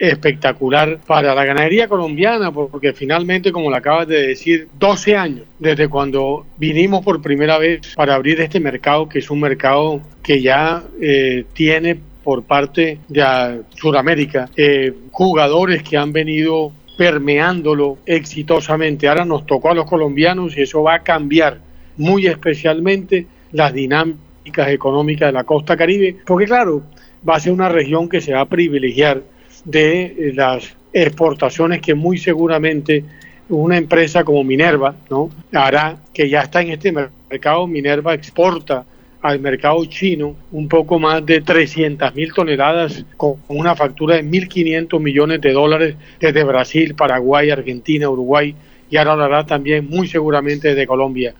espectacular para la ganadería colombiana, porque finalmente, como lo acabas de decir, 12 años desde cuando vinimos por primera vez para abrir este mercado, que es un mercado que ya eh, tiene por parte de Sudamérica eh, jugadores que han venido permeándolo exitosamente. Ahora nos tocó a los colombianos y eso va a cambiar muy especialmente las dinámicas económicas de la costa caribe, porque claro, va a ser una región que se va a privilegiar de eh, las exportaciones que muy seguramente una empresa como Minerva ¿no? hará, que ya está en este mercado, Minerva exporta al mercado chino un poco más de 300 mil toneladas con una factura de 1.500 millones de dólares desde Brasil, Paraguay, Argentina, Uruguay y ahora hará también muy seguramente desde Colombia.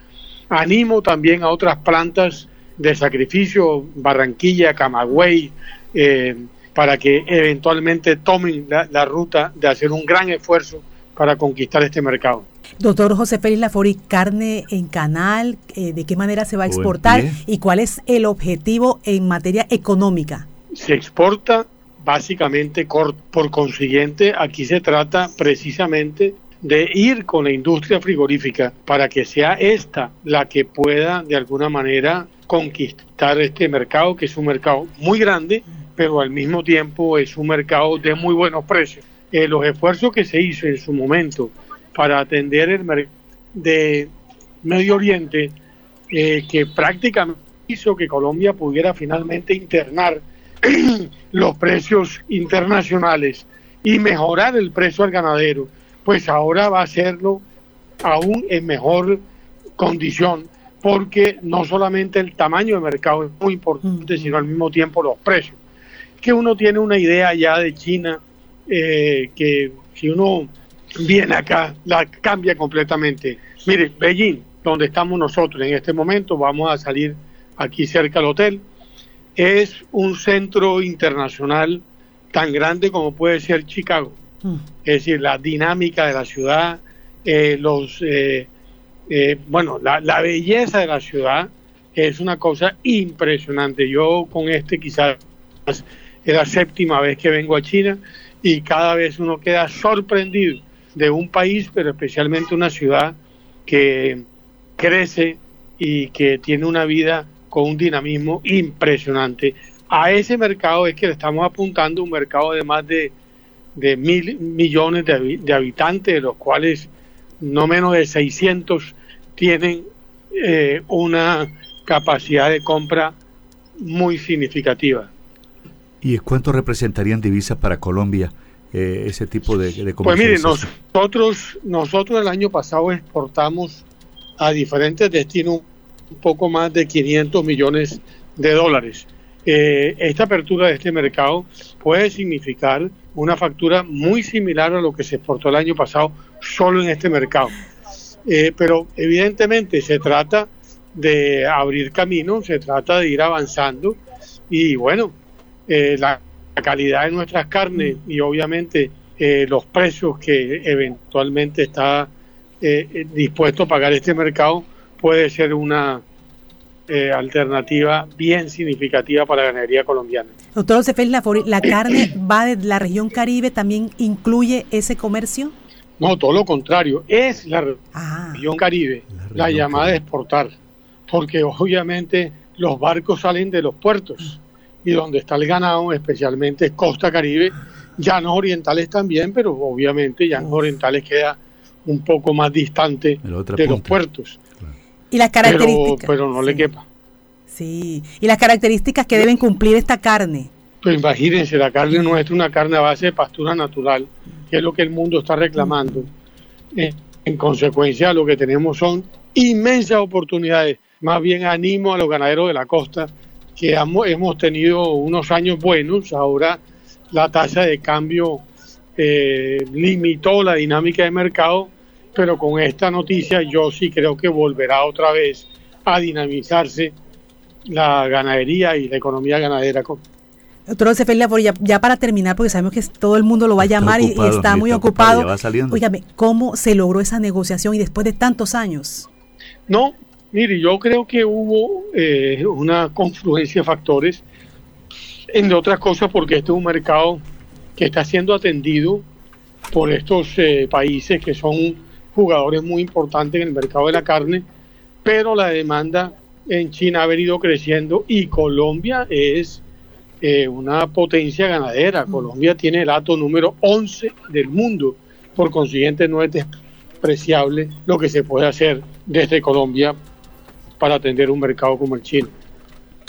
Animo también a otras plantas de sacrificio, Barranquilla, Camagüey, eh, para que eventualmente tomen la, ruta de hacer un gran esfuerzo para conquistar este mercado. Doctor José Félix Lafori, carne en canal, eh, ¿de qué manera se va a exportar y cuál es el objetivo en materia económica? Se exporta básicamente por consiguiente, aquí se trata precisamente de ir con la industria frigorífica para que sea esta la que pueda de alguna manera conquistar este mercado, que es un mercado muy grande, pero al mismo tiempo es un mercado de muy buenos precios. Eh, los esfuerzos que se hizo en su momento para atender el mercado de Medio Oriente, eh, que prácticamente hizo que Colombia pudiera finalmente internar los precios internacionales y mejorar el precio al ganadero, pues ahora va a hacerlo aún en mejor condición, porque no solamente el tamaño de mercado es muy importante, sino al mismo tiempo los precios que uno tiene una idea ya de China eh, que si uno viene acá la cambia completamente. Mire, Beijing, donde estamos nosotros en este momento, vamos a salir aquí cerca del hotel, es un centro internacional tan grande como puede ser Chicago. Mm. Es decir, la dinámica de la ciudad, eh, los, eh, bueno, la, la belleza de la ciudad es una cosa impresionante. Yo con este quizás es la séptima vez que vengo a China y cada vez uno queda sorprendido de un país, pero especialmente una ciudad que crece y que tiene una vida con un dinamismo impresionante. A ese mercado es que le estamos apuntando, un mercado de más de, de mil millones de, habitantes, de los cuales no menos de 600 tienen eh, una capacidad de compra muy significativa. ¿Y cuánto representarían divisas para Colombia eh, ese tipo de, de Pues mire, nosotros, nosotros el año pasado exportamos a diferentes destinos un poco más de 500 millones de dólares. Eh, esta apertura de este mercado puede significar una factura muy similar a lo que se exportó el año pasado solo en este mercado. Eh, pero evidentemente se trata de abrir camino, se trata de ir avanzando y bueno, eh, la, calidad de nuestras carnes y obviamente eh, los precios que eventualmente está eh, dispuesto a pagar este mercado puede ser una alternativa bien significativa para la ganadería colombiana. Doctor José ¿la carne va de la región Caribe, también incluye ese comercio? No, todo lo contrario, es la ah. región Caribe la, llamada de exportar, porque obviamente los barcos salen de los puertos y donde está el ganado, especialmente Costa Caribe, llanos orientales también, pero obviamente llanos orientales queda un poco más distante de los puertos. Y las características. Pero, no le quepa. Sí, y las características que deben cumplir esta carne. Pues imagínense, la carne nuestra es una carne a base de pastura natural, que es lo que el mundo está reclamando. Eh, en consecuencia, lo que tenemos son inmensas oportunidades. Más bien animo a los ganaderos de la costa que hemos tenido unos años buenos, ahora la tasa de cambio eh, limitó la dinámica de mercado, pero con esta noticia yo sí creo que volverá otra vez a dinamizarse la ganadería y la economía ganadera. Doctor José ya, ya, para terminar, porque sabemos que todo el mundo lo va a llamar y, está muy ocupado. Oígame, ¿cómo se logró esa negociación y después de tantos años? No, Mire, yo creo que hubo eh, una confluencia de factores, entre otras cosas porque este es un mercado que está siendo atendido por estos eh, países que son jugadores muy importantes en el mercado de la carne, pero la demanda en China ha venido creciendo y Colombia es eh, una potencia ganadera. Mm. Colombia tiene el ato número 11 del mundo, por consiguiente no es despreciable lo que se puede hacer desde Colombia para atender un mercado como el chino.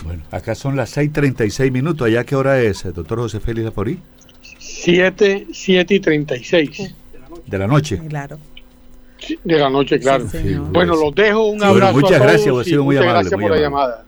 Bueno, acá son las 6.36 minutos. ¿Allá qué hora es, doctor José Félix Aporí? 7, 7 y 36. ¿De la noche? Claro. de la noche, claro. bueno, los dejo. Un abrazo. muchas gracias, ha sido muy amable. Gracias por la llamada.